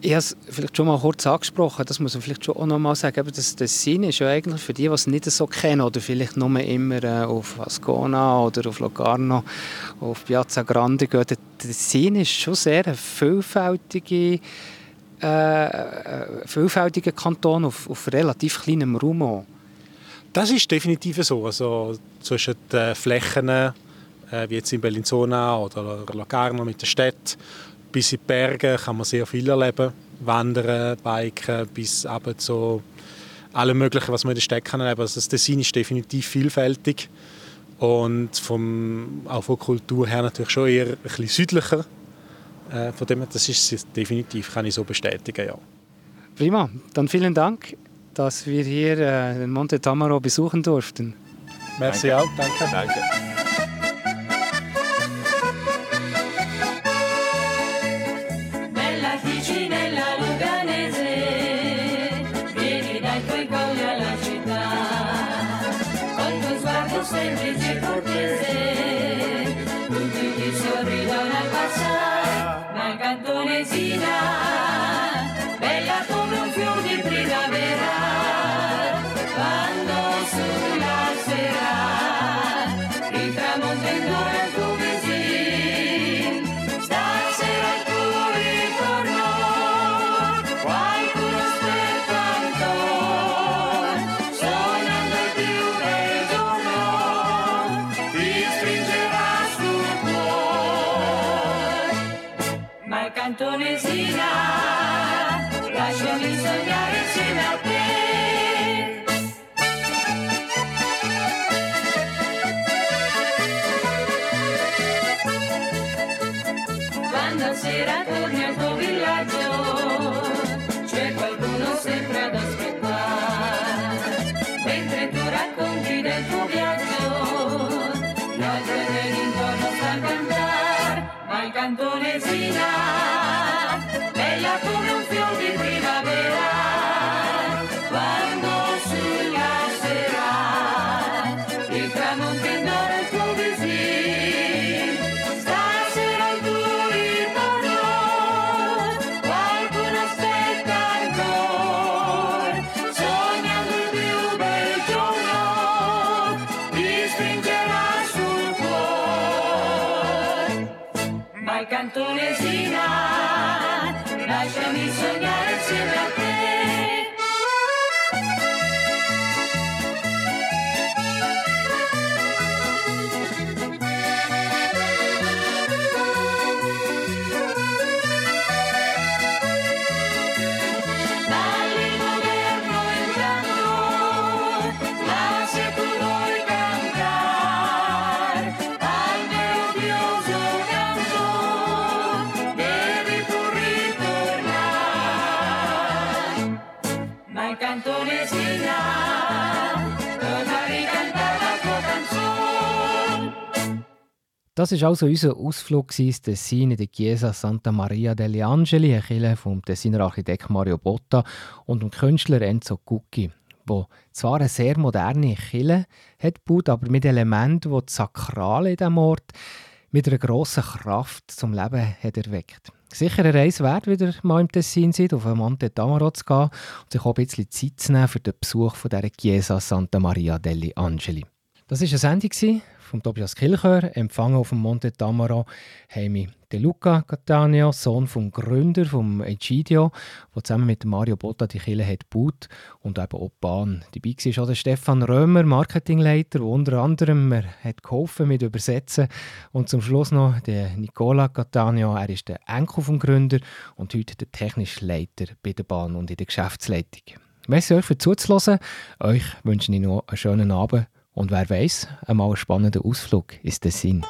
Ich habe es vielleicht schon mal kurz angesprochen, das muss man vielleicht schon auch noch mal sagen, aber das, das Sinn ist ja eigentlich für die, die es nicht so kennen oder vielleicht nur immer äh, auf Ascona oder auf Locarno, auf Piazza Grande gehen, der, der Sinn ist schon sehr ein vielfältige, äh, äh, vielfältiger Kanton auf, auf relativ kleinem Raum. Auch. Das ist definitiv so. Also zwischen den Flächen, wie jetzt in Bellinzona oder Locarno mit der Stadt, bis in die Berge kann man sehr viel erleben. Wandern, Biken, bis eben zu allem Möglichen, was man in der Stadt kann erleben. Also das Tessin ist definitiv vielfältig und vom, auch von Kultur her natürlich schon eher ein bisschen südlicher. Äh, von dem her, das ist definitiv, kann ich so bestätigen, ja. Prima, dann vielen Dank, dass wir hier äh, den Monte Tamaro besuchen durften. Merci Danke. auch, danke. Danke. Quando sera Das war also unser Ausflug ins Tessin in der Chiesa Santa Maria degli Angeli, eine Kirche vom Tessiner Architekt Mario Botta und dem Künstler Enzo Cucchi, wo zwar eine sehr moderne Kirche hat gebaut, aber mit Elementen, die das Sakrale in diesem Ort mit einer grossen Kraft zum Leben hat erweckt. Sicher eine Reise wert, wieder mal im Tessin seid, auf Monte Tamaro zu gehen und sich auch ein bisschen Zeit zu nehmen für den Besuch von dieser Chiesa Santa Maria degli Angeli. Das war eine Sendung vom Tobias Kilchör. Empfangen auf dem Monte Tamaro haben wir den Luca Cattaneo, Sohn vom Gründer vom Egidio, der zusammen mit Mario Botta die Kirche hat gebaut und eben auch die Bahn. Dabei war auch der Stefan Römer, Marketingleiter, der unter anderem mir hat geholfen mit Übersetzen. Und zum Schluss noch der Nicola Cattaneo. Er ist der Enkel vom Gründer und heute der technische Leiter bei der Bahn und in der Geschäftsleitung. Merci euch für zuzuhören. Euch wünsche ich noch einen schönen Abend und wer weiß, einmal einen spannenden Ausflug ist der Sinn.